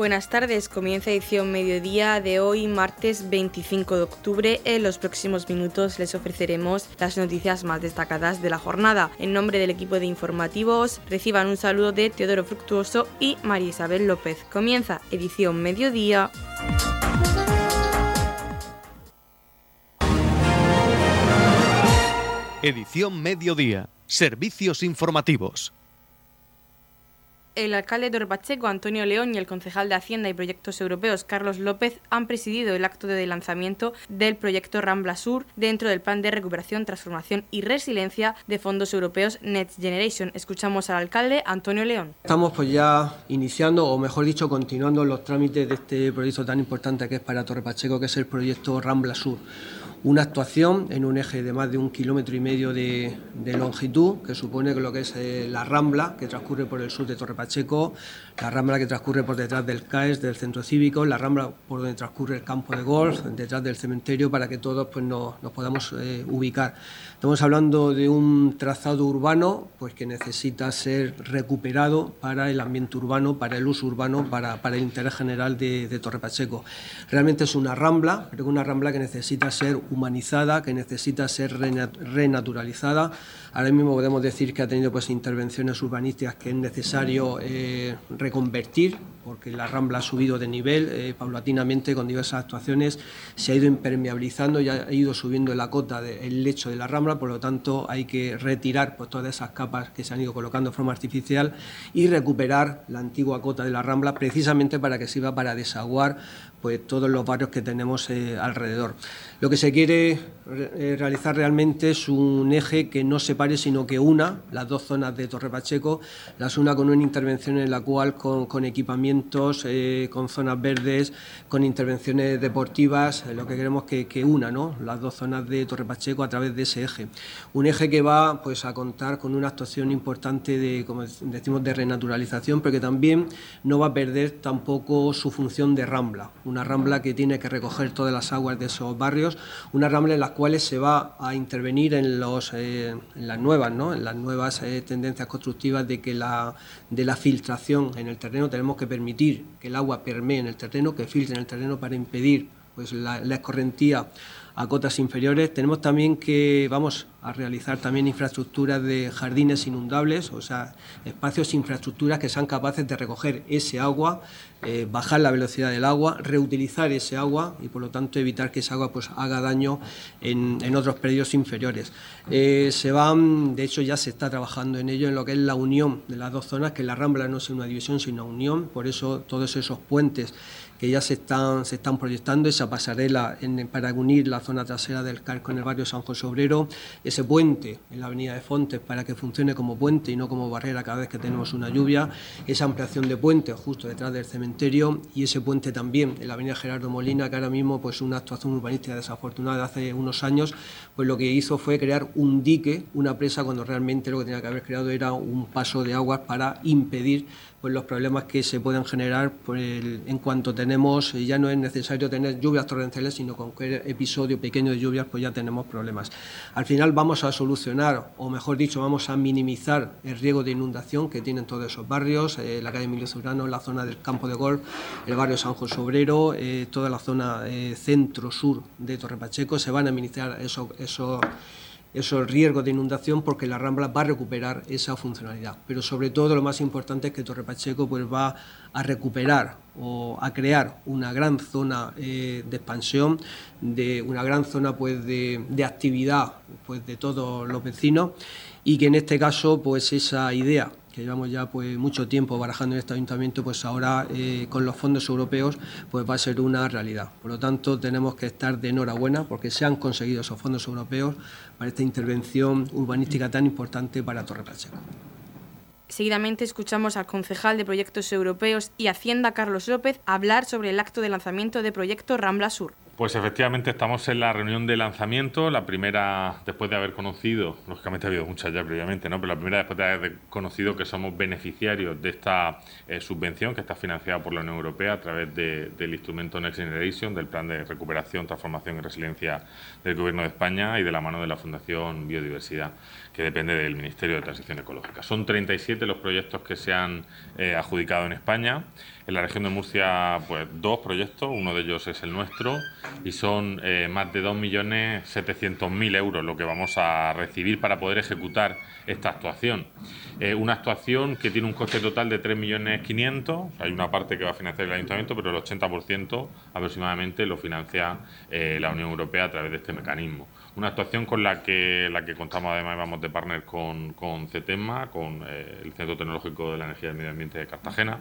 Buenas tardes, comienza edición mediodía de hoy, martes 25 de octubre. En los próximos minutos les ofreceremos las noticias más destacadas de la jornada. En nombre del equipo de informativos, reciban un saludo de Teodoro Fructuoso y María Isabel López. Comienza edición mediodía. Edición mediodía. Servicios informativos el alcalde de Pacheco, Antonio León, y el concejal de Hacienda y Proyectos Europeos, Carlos López, han presidido el acto de lanzamiento del proyecto Rambla Sur dentro del Plan de Recuperación, Transformación y Resiliencia de Fondos Europeos Next Generation. Escuchamos al alcalde, Antonio León. Estamos pues ya iniciando, o mejor dicho, continuando los trámites de este proyecto tan importante que es para Torre Pacheco, que es el proyecto Rambla Sur una actuación en un eje de más de un kilómetro y medio de, longitud, que supone lo que es eh, la rambla que transcurre por el sur de Torre Pacheco, la rambla que transcurre por detrás del CAES, del centro cívico, la rambla por donde transcurre el campo de golf, detrás del cementerio, para que todos pues, nos, podamos eh, ubicar. Estamos hablando de un trazado urbano pues, que necesita ser recuperado para el ambiente urbano, para el uso urbano, para, el interés general de, de Torre Pacheco. Realmente es una rambla, pero una rambla que necesita ser humanizada, que necesita ser renaturalizada. Ahora mismo podemos decir que ha tenido pues, intervenciones urbanísticas que es necesario eh, reconvertir, porque la Rambla ha subido de nivel eh, paulatinamente con diversas actuaciones, se ha ido impermeabilizando y ha ido subiendo la cota del lecho de la Rambla, por lo tanto hay que retirar pues, todas esas capas que se han ido colocando de forma artificial y recuperar la antigua cota de la Rambla precisamente para que sirva para desaguar pues, todos los barrios que tenemos eh, alrededor. Lo que se quiere eh, realizar realmente es un eje que no separe, sino que una las dos zonas de Torre Pacheco, las una con una intervención en la cual con, equipamientos, eh, con zonas verdes, con intervenciones deportivas, lo que queremos que, que una ¿no? las dos zonas de Torre Pacheco a través de ese eje. Un eje que va pues, a contar con una actuación importante de, decimos, de renaturalización, pero que también no va a perder tampoco su función de rambla una rambla que tiene que recoger todas las aguas de esos barrios, una rambla en las cuales se va a intervenir en, los, eh, en las nuevas, ¿no? en las nuevas eh, tendencias constructivas de que la, de la filtración en el terreno tenemos que permitir que el agua permee en el terreno, que filtre en el terreno para impedir pues, la, la escorrentía a cotas inferiores. Tenemos también que vamos a realizar también infraestructuras de jardines inundables, o sea, espacios, infraestructuras que sean capaces de recoger ese agua, eh, bajar la velocidad del agua, reutilizar ese agua y por lo tanto evitar que esa agua pues haga daño en, otros predios inferiores. Eh, se van, de hecho ya se está trabajando en ello, en lo que es la unión de las dos zonas, que la Rambla no es una división sino una unión, por eso todos esos puentes que ya se están, se están proyectando, esa pasarela para unir la zona trasera del CAR con el barrio San José Obrero, ese puente en la avenida de Fontes para que funcione como puente y no como barrera cada vez que tenemos una lluvia, esa ampliación de puente justo detrás del cementerio y ese puente también en la avenida Gerardo Molina, que ahora mismo pues una actuación urbanística desafortunada de hace unos años, pues lo que hizo fue crear un dique, una presa, cuando realmente lo que tenía que haber creado era un paso de aguas para impedir pues los problemas que se pueden generar en cuanto tenemos, ya no es necesario tener lluvias torrenciales, sino con cualquier episodio pequeño de lluvias, pues ya tenemos problemas. Al final vamos a solucionar, o mejor dicho, vamos a minimizar el riesgo de inundación que tienen todos esos barrios, eh, la calle Emilio Zurano, la zona del campo de golf, el barrio San José Obrero, eh, toda la zona eh, centro-sur de Torre Pacheco, se van a minimizar esos... Eso, esos riesgos de inundación porque la Rambla va a recuperar esa funcionalidad. Pero sobre todo lo más importante es que Torre Pacheco pues, va a recuperar o a crear una gran zona eh, de expansión, de una gran zona pues, de, de, actividad pues, de todos los vecinos y que en este caso pues esa idea que llevamos ya pues mucho tiempo barajando en este ayuntamiento, pues ahora eh, con los fondos europeos pues va a ser una realidad. Por lo tanto, tenemos que estar de enhorabuena porque se han conseguido esos fondos europeos para esta intervención urbanística tan importante para Torre Pacheco. Seguidamente escuchamos al concejal de Proyectos Europeos y Hacienda, Carlos López, hablar sobre el acto de lanzamiento de Proyecto Rambla Sur. Pues efectivamente estamos en la reunión de lanzamiento, la primera después de haber conocido, lógicamente ha habido muchas ya previamente, ¿no? pero la primera después de haber conocido que somos beneficiarios de esta eh, subvención que está financiada por la Unión Europea a través del instrumento Next Generation, del Plan de Recuperación, Transformación y Resiliencia del Gobierno de España y de la mano de la Fundación Biodiversidad, que depende del Ministerio de Transición Ecológica. Son 37 los proyectos que se han eh, adjudicado en España. En la región de Murcia, pues dos proyectos, uno de ellos es el nuestro, y son eh, más de 2.700.000 euros lo que vamos a recibir para poder ejecutar esta actuación. Eh, una actuación que tiene un coste total de 3.500.000, hay una parte que va a financiar el Ayuntamiento, pero el 80% aproximadamente lo financia eh, la Unión Europea a través de este mecanismo. Una actuación con la que la que contamos además vamos de partner con, con CETEMA, con eh, el Centro Tecnológico de la Energía y el Medio Ambiente de Cartagena,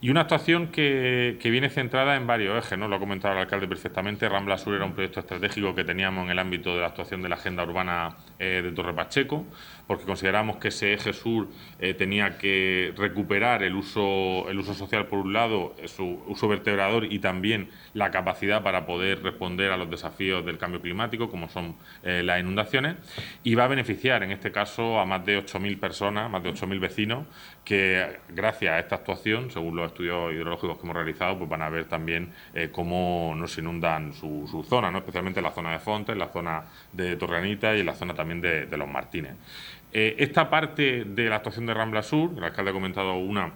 y una actuación que, que, viene centrada en varios ejes, ¿no? lo ha comentado el alcalde perfectamente, Rambla Sur era un proyecto estratégico que teníamos en el ámbito de la actuación de la agenda urbana eh, de Torre Pacheco, porque consideramos que ese eje sur eh, tenía que recuperar el uso, el uso social por un lado, su uso vertebrador y también la capacidad para poder responder a los desafíos del cambio climático, como son eh, las inundaciones, y va a beneficiar en este caso a más de 8.000 personas, más de 8.000 vecinos, que gracias a esta actuación, según los estudios hidrológicos que hemos realizado, pues van a ver también eh, cómo nos inundan su, su zona, ¿no? especialmente la zona de Fontes, la zona de Torreanita y la zona también de, de Los Martínez. Eh, esta parte de la actuación de Rambla Sur, el alcalde ha comentado una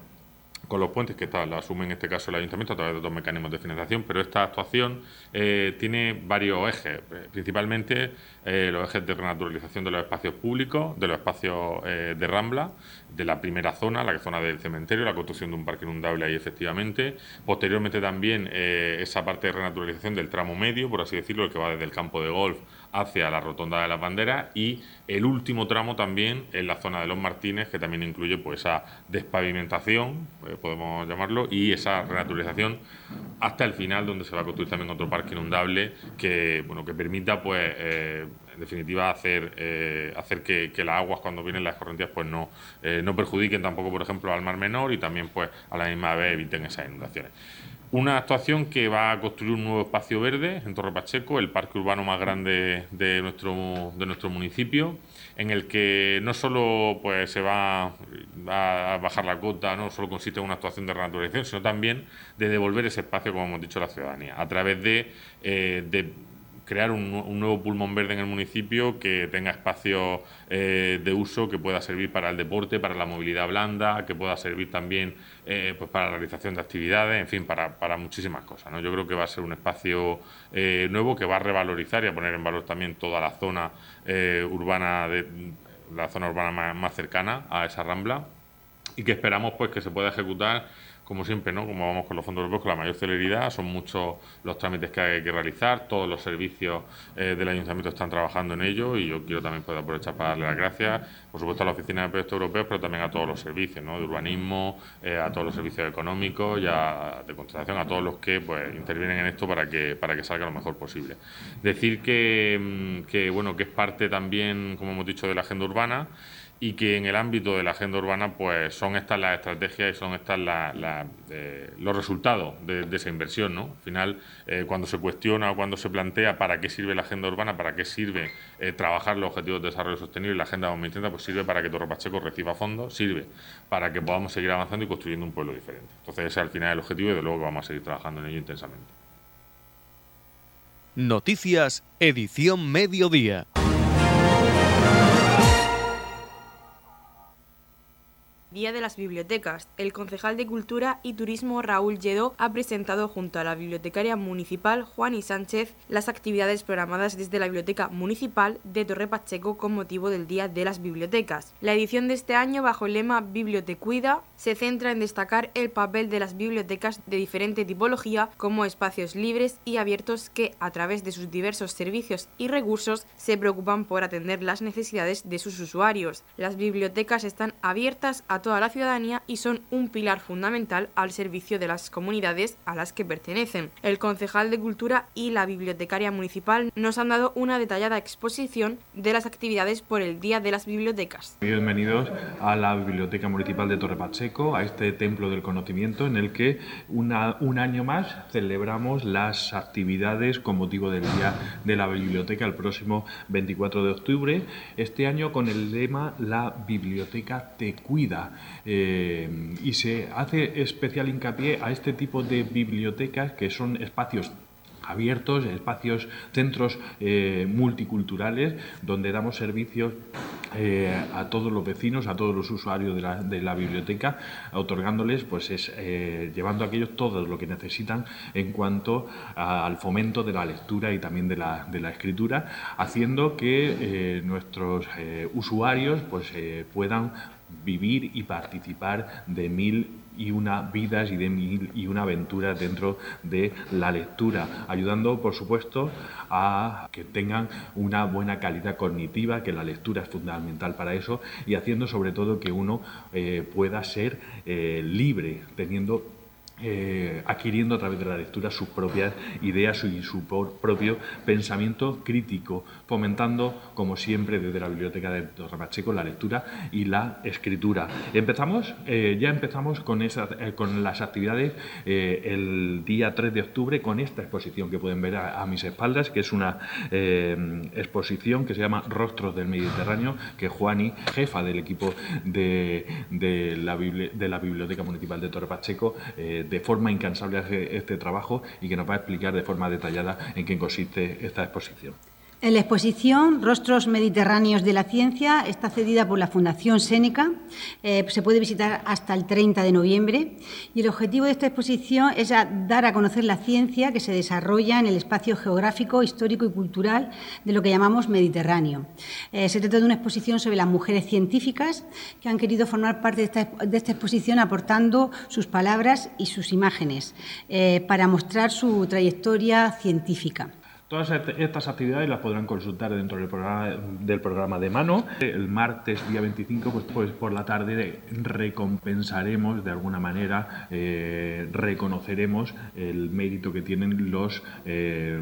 con los puentes que está, la asume en este caso el ayuntamiento a través de dos mecanismos de financiación, pero esta actuación eh, tiene varios ejes, eh, principalmente eh, los ejes de renaturalización de los espacios públicos, de los espacios de Rambla, de la primera zona, la zona del cementerio, la construcción de un parque inundable ahí efectivamente, posteriormente también esa parte de renaturalización del tramo medio, por así decirlo, el que va desde el campo de golf hacia la rotonda de las banderas y el último tramo también en la zona de los Martínez, que también incluye pues esa despavimentación, eh, podemos llamarlo, y esa renaturalización hasta el final, donde se va a construir también otro parque inundable que bueno que permita pues eh, en definitiva hacer eh, hacer que, las aguas cuando vienen las corrientes pues no, no perjudiquen tampoco por ejemplo al mar menor y también pues a la misma vez eviten esas inundaciones. Una actuación que va a construir un nuevo espacio verde en Torre Pacheco, el parque urbano más grande de nuestro, de nuestro municipio, en el que no solo pues, se va, a bajar la cota, no solo consiste en una actuación de renaturalización, sino también de devolver ese espacio, como hemos dicho, a la ciudadanía, a través de, eh, de crear un, nuevo pulmón verde en el municipio que tenga espacios eh, de uso que pueda servir para el deporte, para la movilidad blanda, que pueda servir también eh, pues para la realización de actividades, en fin, para, para muchísimas cosas. ¿no? Yo creo que va a ser un espacio eh, nuevo que va a revalorizar y a poner en valor también toda la zona urbana de la zona urbana más, cercana a esa rambla y que esperamos pues que se pueda ejecutar como siempre, ¿no? Como vamos con los fondos europeos, con la mayor celeridad, son muchos los trámites que hay que realizar, todos los servicios eh, del ayuntamiento están trabajando en ello y yo quiero también poder aprovechar para darle las gracias, por supuesto a la Oficina de Proyectos Europeos, pero también a todos los servicios, ¿no? De urbanismo, eh, a todos los servicios económicos y de contratación, a todos los que pues intervienen en esto para que, para que salga lo mejor posible. Decir que, mm, que, bueno, que es parte también, como hemos dicho, de la agenda urbana, y que en el ámbito de la agenda urbana pues son estas las estrategias y son estas eh, los resultados de, esa inversión. ¿no? Al final, eh, cuando se cuestiona o cuando se plantea para qué sirve la agenda urbana, para qué sirve eh, trabajar los objetivos de desarrollo sostenible la agenda 2030, pues sirve para que Torre Pacheco reciba fondos, sirve para que podamos seguir avanzando y construyendo un pueblo diferente. Entonces ese es al final el objetivo y de luego vamos a seguir trabajando en ello intensamente. Noticias, edición mediodía. Día de las Bibliotecas. El concejal de Cultura y Turismo Raúl Lledó ha presentado junto a la bibliotecaria municipal Juani Sánchez las actividades programadas desde la Biblioteca Municipal de Torre Pacheco con motivo del Día de las Bibliotecas. La edición de este año, bajo el lema Bibliotecuida, se centra en destacar el papel de las bibliotecas de diferente tipología como espacios libres y abiertos que, a través de sus diversos servicios y recursos, se preocupan por atender las necesidades de sus usuarios. Las bibliotecas están abiertas a toda la ciudadanía y son un pilar fundamental al servicio de las comunidades a las que pertenecen. El concejal de Cultura y la bibliotecaria municipal nos han dado una detallada exposición de las actividades por el Día de las Bibliotecas. Bienvenidos a la Biblioteca Municipal de Torre Pacheco, a este templo del conocimiento en el que un año más celebramos las actividades con motivo del Día de la Biblioteca el próximo 24 de octubre, este año con el lema La Biblioteca te cuida eh, y se hace especial hincapié a este tipo de bibliotecas que son espacios abiertos, espacios, centros eh, multiculturales, donde damos servicios eh, a todos los vecinos, a todos los usuarios de la, biblioteca, otorgándoles, pues es eh, llevando a aquellos todo lo que necesitan en cuanto al fomento de la lectura y también de la, de la escritura, haciendo que nuestros usuarios pues puedan vivir y participar de mil y una vidas y una aventuras dentro de la lectura, ayudando por supuesto a que tengan una buena calidad cognitiva, que la lectura es fundamental para eso, y haciendo sobre todo que uno eh, pueda ser eh, libre, teniendo eh, adquiriendo a través de la lectura sus propias ideas y su propio pensamiento crítico, fomentando, como siempre, desde la Biblioteca de Torre Pacheco, la lectura y la escritura. Empezamos, eh, ya empezamos con, eh, con las actividades el día 3 de octubre con esta exposición que pueden ver a, mis espaldas, que es una exposición que se llama Rostros del Mediterráneo, que Juani, jefa del equipo de, de, la, de la, Biblioteca Municipal de Torre Pacheco, de forma incansable hace este trabajo y que nos va a explicar de forma detallada en qué consiste esta exposición. La exposición Rostros Mediterráneos de la Ciencia está cedida por la Fundación Séneca. Eh, se puede visitar hasta el 30 de noviembre. Y el objetivo de esta exposición es dar a conocer la ciencia que se desarrolla en el espacio geográfico, histórico y cultural de lo que llamamos Mediterráneo. Eh, se trata de una exposición sobre las mujeres científicas que han querido formar parte de esta, exposición aportando sus palabras y sus imágenes eh, para mostrar su trayectoria científica. Todas estas actividades las podrán consultar dentro del programa, del programa de mano. El martes, día 25, pues, pues por la tarde recompensaremos de alguna manera, eh, reconoceremos el mérito que tienen los eh,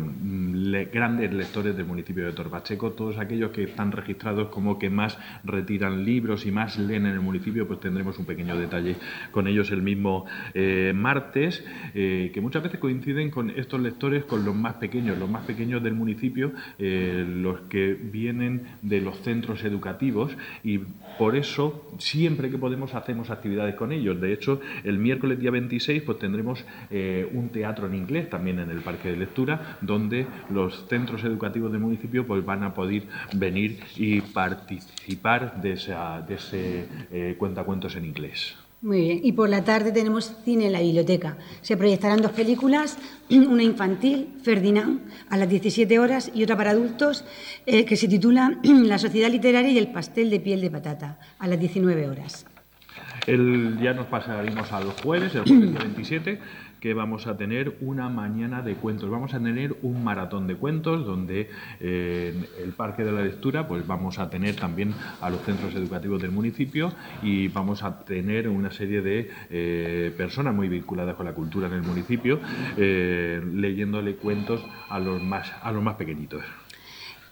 grandes lectores del municipio de Torpacheco, todos aquellos que están registrados como que más retiran libros y más leen en el municipio, pues tendremos un pequeño detalle con ellos el mismo eh, martes, que muchas veces coinciden con estos lectores con los más pequeños, los más pequeños pequeños del municipio, eh, los que vienen de los centros educativos y por eso siempre que podemos hacemos actividades con ellos. De hecho, el miércoles día 26 pues tendremos eh, un teatro en inglés también en el Parque de Lectura, donde los centros educativos del municipio pues van a poder venir y participar de, ese eh, cuentacuentos en inglés. Muy bien. Y por la tarde tenemos cine en la biblioteca. Se proyectarán dos películas, una infantil, Ferdinand, a las 17 horas, y otra para adultos, eh, que se titula La sociedad literaria y el pastel de piel de patata, a las 19 horas. El, ya nos pasaremos al jueves, el jueves 27 que vamos a tener una mañana de cuentos. Vamos a tener un maratón de cuentos donde eh, en el Parque de la Lectura pues vamos a tener también a los centros educativos del municipio y vamos a tener una serie de eh, personas muy vinculadas con la cultura en el municipio eh, leyéndole cuentos a los más, a los más pequeñitos.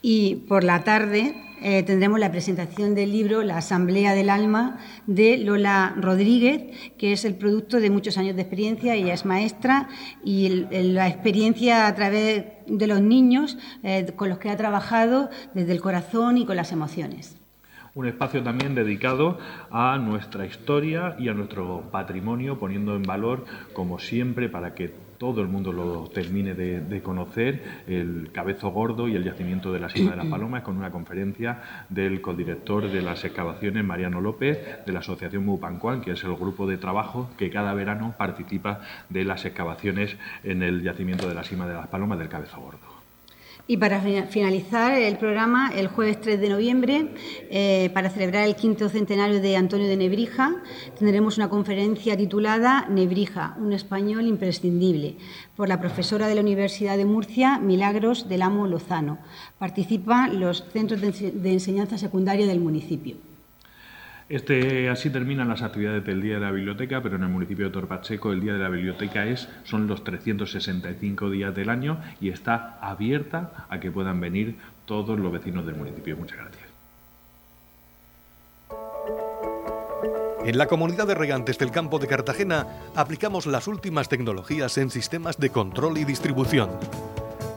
Y por la tarde eh, tendremos la presentación del libro La Asamblea del Alma de Lola Rodríguez, que es el producto de muchos años de experiencia. Ella es maestra y la experiencia a través de los niños eh, con los que ha trabajado desde el corazón y con las emociones un espacio también dedicado a nuestra historia y a nuestro patrimonio, poniendo en valor, como siempre, para que todo el mundo lo termine de, conocer, el Cabezo Gordo y el yacimiento de la Sima de las Palomas, con una conferencia del codirector de las excavaciones, Mariano López, de la Asociación Mupancuán, que es el grupo de trabajo que cada verano participa de las excavaciones en el yacimiento de la Sima de las Palomas del Cabezo Gordo. Y para finalizar el programa, el jueves 3 de noviembre, eh, para celebrar el quinto centenario de Antonio de Nebrija, tendremos una conferencia titulada Nebrija, un español imprescindible, por la profesora de la Universidad de Murcia, Milagros del Amo Lozano. Participan los centros de enseñanza secundaria del municipio. Este, así terminan las actividades del Día de la Biblioteca, pero en el municipio de Torpacheco el Día de la Biblioteca es, son los 365 días del año y está abierta a que puedan venir todos los vecinos del municipio. Muchas gracias. En la comunidad de regantes del campo de Cartagena aplicamos las últimas tecnologías en sistemas de control y distribución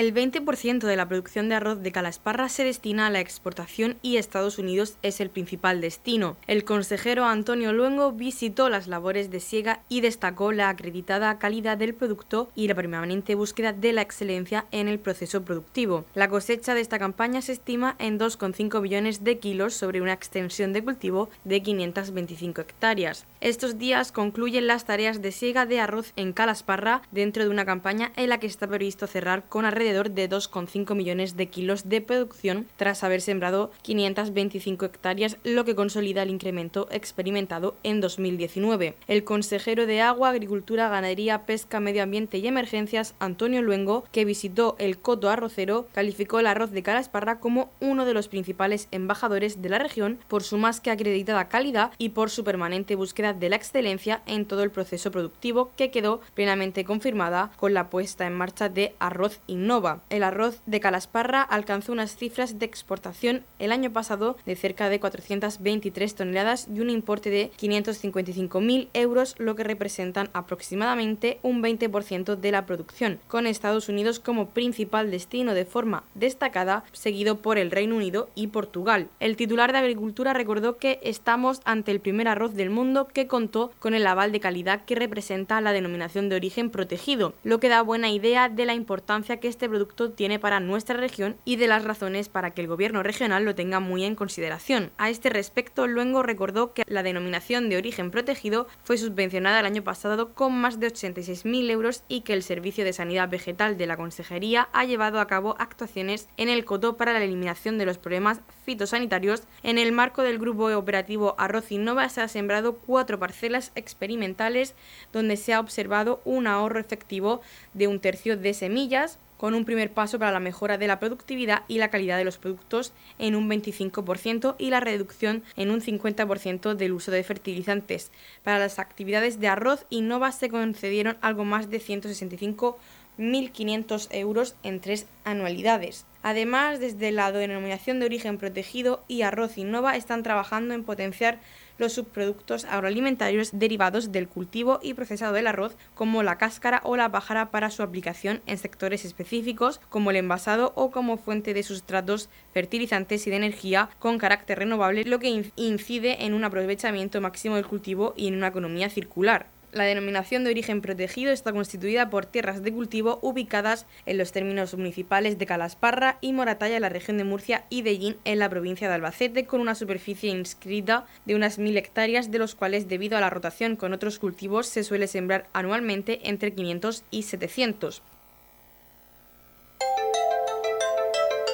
El 20% de la producción de arroz de Calasparra se destina a la exportación y Estados Unidos es el principal destino. El consejero Antonio Luengo visitó las labores de siega y destacó la acreditada calidad del producto y la permanente búsqueda de la excelencia en el proceso productivo. La cosecha de esta campaña se estima en 2,5 millones de kilos sobre una extensión de cultivo de 525 hectáreas. Estos días concluyen las tareas de siega de arroz en Calasparra dentro de una campaña en la que está previsto cerrar con alrededor de 2,5 millones de kilos de producción tras haber sembrado 525 hectáreas, lo que consolida el incremento experimentado en 2019. El consejero de Agua, Agricultura, Ganadería, Pesca, Medio Ambiente y Emergencias, Antonio Luengo, que visitó el coto arrocero, calificó el arroz de Calasparra como uno de los principales embajadores de la región por su más que acreditada calidad y por su permanente búsqueda de la excelencia en todo el proceso productivo que quedó plenamente confirmada con la puesta en marcha de Arroz Innova el arroz de Calasparra alcanzó unas cifras de exportación el año pasado de cerca de 423 toneladas y un importe de 555.000 euros, lo que representan aproximadamente un 20% de la producción, con Estados Unidos como principal destino de forma destacada, seguido por el Reino Unido y Portugal. El titular de Agricultura recordó que estamos ante el primer arroz del mundo que contó con el aval de calidad que representa la denominación de origen protegido, lo que da buena idea de la importancia que este producto tiene para nuestra región y de las razones para que el gobierno regional lo tenga muy en consideración. A este respecto, Luengo recordó que la denominación de origen protegido fue subvencionada el año pasado con más de 86.000 euros y que el Servicio de Sanidad Vegetal de la Consejería ha llevado a cabo actuaciones en el Coto para la eliminación de los problemas fitosanitarios. En el marco del grupo operativo Arroz Innova se ha sembrado cuatro parcelas experimentales donde se ha observado un ahorro efectivo de un tercio de semillas, con un primer paso para la mejora de la productividad y la calidad de los productos en un 25% y la reducción en un 50% del uso de fertilizantes. Para las actividades de arroz, Innova se concedieron algo más de 165.500 euros en tres anualidades. Además, desde la denominación de origen protegido y Arroz Innova están trabajando en potenciar los subproductos agroalimentarios derivados del cultivo y procesado del arroz, como la cáscara o la pájara para su aplicación en sectores específicos, como el envasado o como fuente de sustratos, fertilizantes y de energía con carácter renovable, lo que incide en un aprovechamiento máximo del cultivo y en una economía circular. La denominación de origen protegido está constituida por tierras de cultivo ubicadas en los términos municipales de Calasparra y Moratalla en la región de Murcia y Dellín en la provincia de Albacete con una superficie inscrita de unas mil hectáreas de los cuales debido a la rotación con otros cultivos se suele sembrar anualmente entre 500 y 700.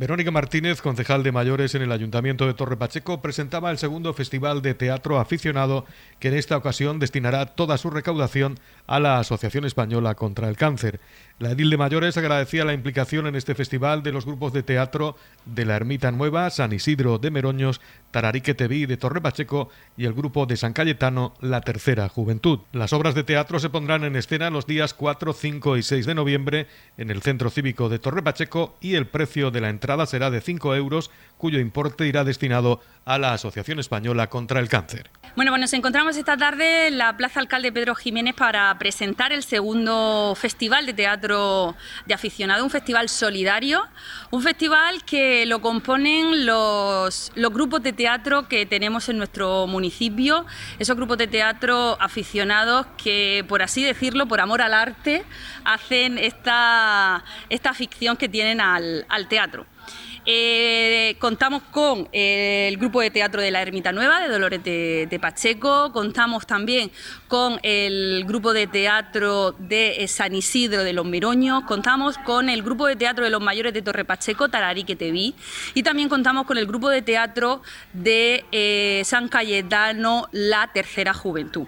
Verónica Martínez, concejal de mayores en el Ayuntamiento de Torre Pacheco, presentaba el segundo Festival de Teatro Aficionado que en esta ocasión destinará toda su recaudación a la Asociación Española contra el Cáncer. La edil de mayores agradecía la implicación en este festival de los grupos de teatro de la Ermita Nueva, San Isidro de Meroños, Tararique TV de Torre Pacheco y el grupo de San Cayetano, La Tercera Juventud. Las obras de teatro se pondrán en escena los días 4, 5 y 6 de noviembre en el Centro Cívico de Torre Pacheco y el precio de la entrada será de 5 euros, cuyo importe irá destinado a la Asociación Española contra el Cáncer. Bueno, pues nos encontramos esta tarde en la Plaza Alcalde Pedro Jiménez para presentar el segundo Festival de Teatro de Aficionado, un festival solidario, un festival que lo componen los, los grupos de teatro que tenemos en nuestro municipio, esos grupos de teatro aficionados que, por así decirlo, por amor al arte, hacen esta, esta ficción que tienen al, al teatro. Eh, contamos con el grupo de teatro de la Ermita Nueva, de Dolores de, Pacheco, contamos también con el grupo de teatro de San Isidro de los Miroños, contamos con el grupo de teatro de los mayores de Torre Pacheco, Tararique te vi, y también contamos con el grupo de teatro de eh, San Cayetano, La Tercera Juventud.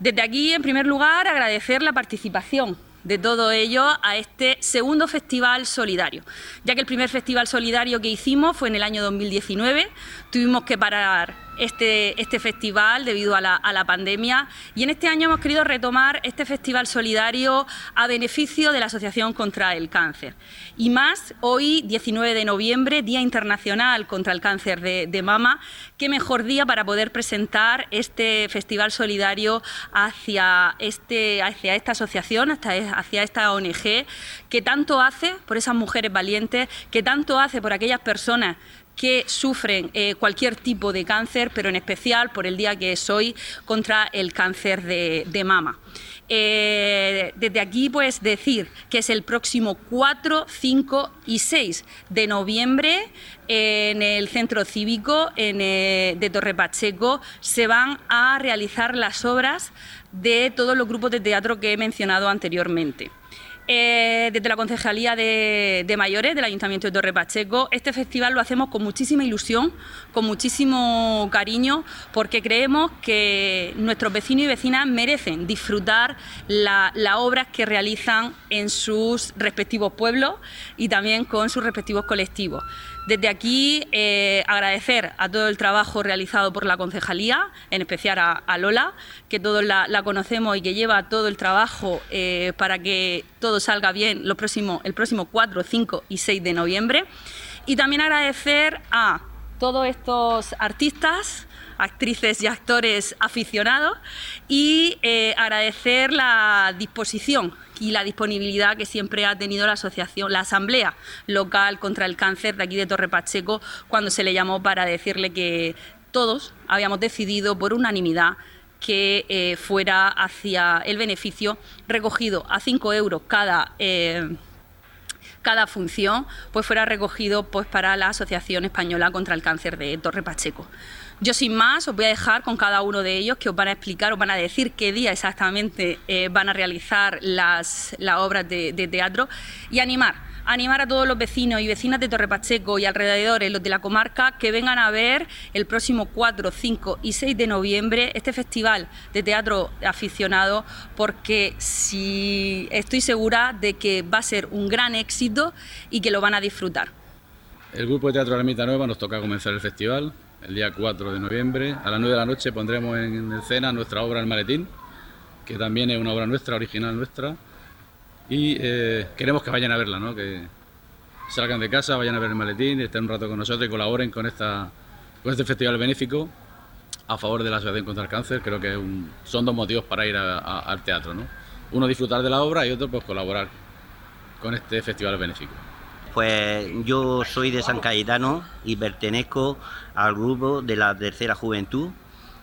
Desde aquí, en primer lugar, agradecer la participación de todo ello a este segundo festival solidario, ya que el primer festival solidario que hicimos fue en el año 2019, tuvimos que parar este, este festival debido a la, pandemia y en este año hemos querido retomar este festival solidario a beneficio de la Asociación contra el Cáncer. Y más hoy, 19 de noviembre, Día Internacional contra el Cáncer de, Mama, qué mejor día para poder presentar este festival solidario hacia, este, esta asociación, hacia esta ONG, que tanto hace por esas mujeres valientes, que tanto hace por aquellas personas que sufren eh, cualquier tipo de cáncer, pero en especial por el día que es hoy contra el cáncer de, mama. Eh, desde aquí, pues decir que es el próximo 4, 5 y 6 de noviembre en el centro cívico eh, de Torre Pacheco se van a realizar las obras de todos los grupos de teatro que he mencionado anteriormente. Eh, desde la Concejalía de, Mayores del Ayuntamiento de Torre Pacheco, este festival lo hacemos con muchísima ilusión, con muchísimo cariño, porque creemos que nuestros vecinos y vecinas merecen disfrutar las obras que realizan en sus respectivos pueblos y también con sus respectivos colectivos. Desde aquí eh, agradecer a todo el trabajo realizado por la concejalía, en especial a, Lola, que todos la, conocemos y que lleva todo el trabajo eh, para que todo salga bien el próximo 4, 5 y 6 de noviembre. Y también agradecer a todos estos artistas, actrices y actores aficionados y eh, agradecer la disposición y la disponibilidad que siempre ha tenido la asociación, la asamblea local contra el cáncer de aquí de Torre Pacheco cuando se le llamó para decirle que todos habíamos decidido por unanimidad que eh, fuera hacia el beneficio recogido a 5 euros cada eh, cada función pues fuera recogido pues para la Asociación Española contra el Cáncer de Torre Pacheco. Yo sin más os voy a dejar con cada uno de ellos que os van a explicar, os van a decir qué día exactamente eh, van a realizar las, obras de, teatro y animar animar a todos los vecinos y vecinas de Torre Pacheco y alrededores, los de la comarca, que vengan a ver el próximo 4, 5 y 6 de noviembre este festival de teatro aficionado, porque si estoy segura de que va a ser un gran éxito y que lo van a disfrutar. El grupo de Teatro Ermita Nueva nos toca comenzar el festival el día 4 de noviembre. A las 9 de la noche pondremos en escena nuestra obra El Maletín, que también es una obra nuestra, original nuestra. Y eh, queremos que vayan a verla, ¿no? que salgan de casa, vayan a ver El Maletín, estén un rato con nosotros y colaboren con, esta, con este festival benéfico a favor de la Asociación contra el Cáncer. Creo que son dos motivos para ir al teatro. ¿no? Uno, disfrutar de la obra y otro, pues colaborar con este festival benéfico. Pues yo soy de San Cayetano y pertenezco al grupo de la tercera juventud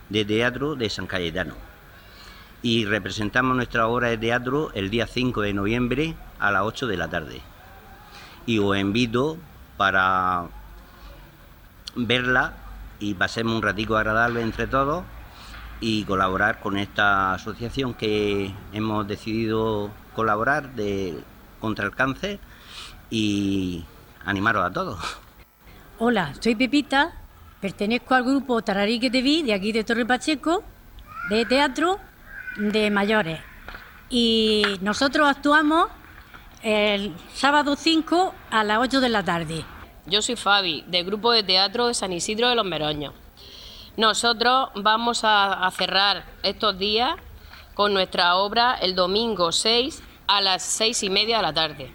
de teatro de San Cayetano. Y representamos nuestra obra de teatro el día 5 de noviembre a las 8 de la tarde. Y os invito para verla y pasemos un ratico agradable entre todos y colaborar con esta asociación que hemos decidido colaborar de, contra el cáncer y animaros a todos. Hola, soy Pepita, pertenezco al grupo Tararique TV de aquí de Torre Pacheco, de teatro de mayores. Y nosotros actuamos el sábado 5 a las 8 de la tarde. Yo soy Fabi, del grupo de teatro de San Isidro de los Meroños. Nosotros vamos a, a cerrar estos días con nuestra obra el domingo 6 a las 6 y media de la tarde.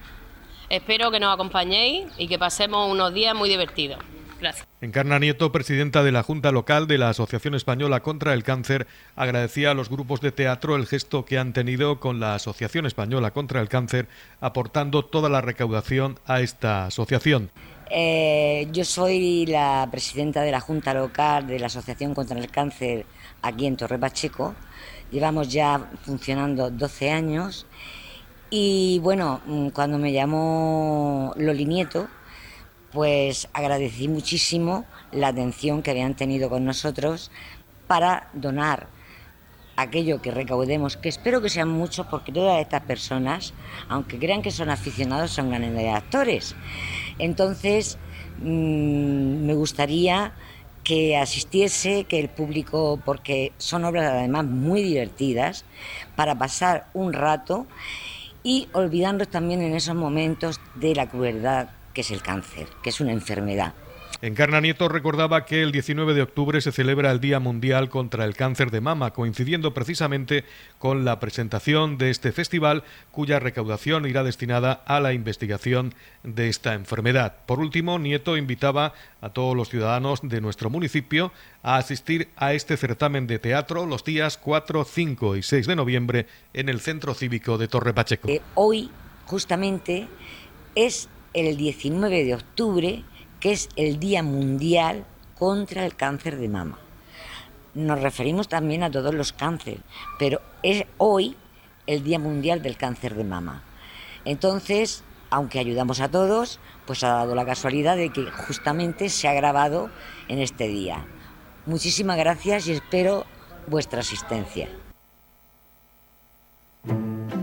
Espero que nos acompañéis y que pasemos unos días muy divertidos. Gracias. Encarna Nieto, presidenta de la Junta Local de la Asociación Española contra el Cáncer, agradecía a los grupos de teatro el gesto que han tenido con la Asociación Española contra el Cáncer, aportando toda la recaudación a esta asociación. Eh, yo soy la presidenta de la Junta Local de la Asociación contra el Cáncer aquí en Torre Pacheco. Llevamos ya funcionando 12 años y bueno, mm, cuando me llamó Loli Nieto, pues agradecí muchísimo la atención que habían tenido con nosotros para donar aquello que recaudemos, que espero que sean muchos, porque todas estas personas, aunque crean que son aficionados, son grandes actores. Entonces, mm, me gustaría que asistiese, que el público, porque son obras además muy divertidas, para pasar un rato y olvidarnos también en esos momentos de la crueldad que es el cáncer, que es una enfermedad. Encarna Nieto recordaba que el 19 de octubre se celebra el Día Mundial contra el Cáncer de Mama, coincidiendo precisamente con la presentación de este festival, cuya recaudación irá destinada a la investigación de esta enfermedad. Por último, Nieto invitaba a todos los ciudadanos de nuestro municipio a asistir a este certamen de teatro los días 4, 5 y 6 de noviembre en el Centro Cívico de Torre Pacheco. Eh, hoy, justamente, es el 19 de octubre que es el Día Mundial contra el Cáncer de Mama. Nos referimos también a todos los cánceres, pero es hoy el Día Mundial del Cáncer de Mama. Entonces, aunque ayudamos a todos, pues ha dado la casualidad de que justamente se ha grabado en este día. Muchísimas gracias y espero vuestra asistencia.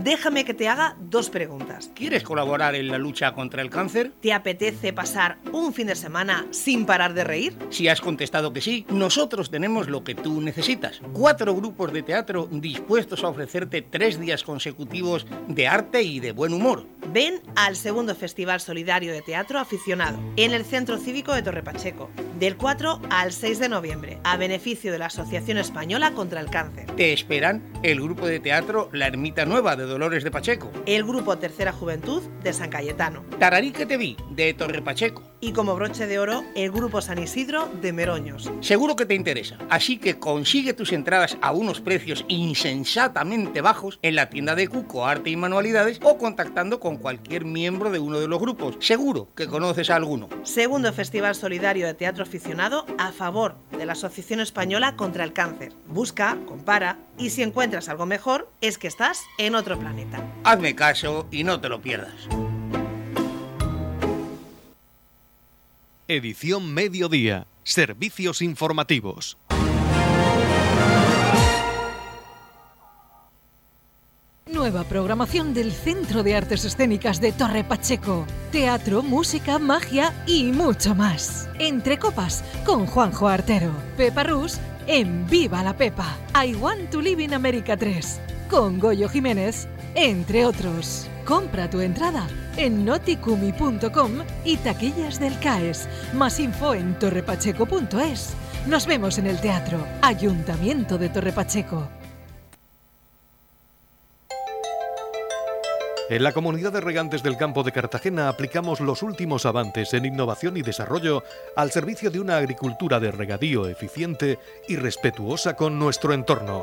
Déjame que te haga dos preguntas. ¿Quieres colaborar en la lucha contra el cáncer? ¿Te apetece pasar un fin de semana sin parar de reír? Si has contestado que sí, nosotros tenemos lo que tú necesitas. Cuatro grupos de teatro dispuestos a ofrecerte tres días consecutivos de arte y de buen humor. Ven al segundo Festival Solidario de Teatro Aficionado en el Centro Cívico de Torre Pacheco, del 4 al 6 de noviembre, a beneficio de la Asociación Española contra el Cáncer. Te esperan el grupo de teatro La Ermita Nueva de Dolores de Pacheco. El grupo Tercera Juventud de San Cayetano. Tararique te vi de Torre Pacheco. Y como broche de oro, el grupo San Isidro de Meroños. Seguro que te interesa, así que consigue tus entradas a unos precios insensatamente bajos en la tienda de Cuco Arte y Manualidades o contactando con cualquier miembro de uno de los grupos. Seguro que conoces a alguno. Segundo Festival Solidario de Teatro Aficionado a favor de la Asociación Española contra el Cáncer. Busca, compara y si encuentras algo mejor, es que estás en otro planeta. Hazme caso y no te lo pierdas. Edición Mediodía. Servicios informativos. Nueva programación del Centro de Artes Escénicas de Torre Pacheco. Teatro, música, magia y mucho más. Entre copas con Juanjo Artero. Pepa Rus en Viva la Pepa. I Want to Live in America 3. Con Goyo Jiménez, entre otros. Compra tu entrada en noticumi.com y taquillas del CAES. Más info en torrepacheco.es. Nos vemos en el teatro. Ayuntamiento de Torre Pacheco. En la comunidad de regantes del campo de Cartagena aplicamos los últimos avances en innovación y desarrollo al servicio de una agricultura de regadío eficiente y respetuosa con nuestro entorno.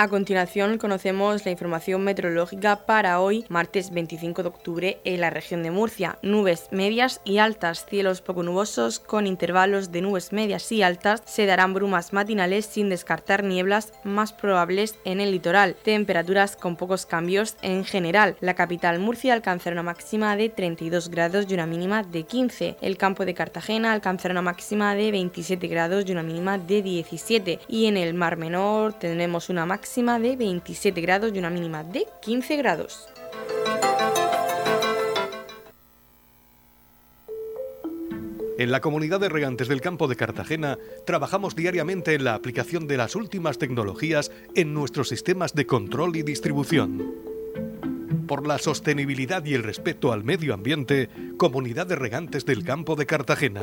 A continuación conocemos la información meteorológica para hoy, martes 25 de octubre, en la región de Murcia. Nubes medias y altas, cielos poco nubosos con intervalos de nubes medias y altas. Se darán brumas matinales sin descartar nieblas más probables en el litoral. Temperaturas con pocos cambios en general. La capital Murcia alcanzará una máxima de 32 grados y una mínima de 15. El campo de Cartagena alcanzará una máxima de 27 grados y una mínima de 17. Y en el Mar Menor tendremos una máxima de 27 grados y una mínima de 15 grados. En la comunidad de regantes del campo de Cartagena trabajamos diariamente en la aplicación de las últimas tecnologías en nuestros sistemas de control y distribución. Por la sostenibilidad y el respeto al medio ambiente, Comunidad de Regantes del Campo de Cartagena.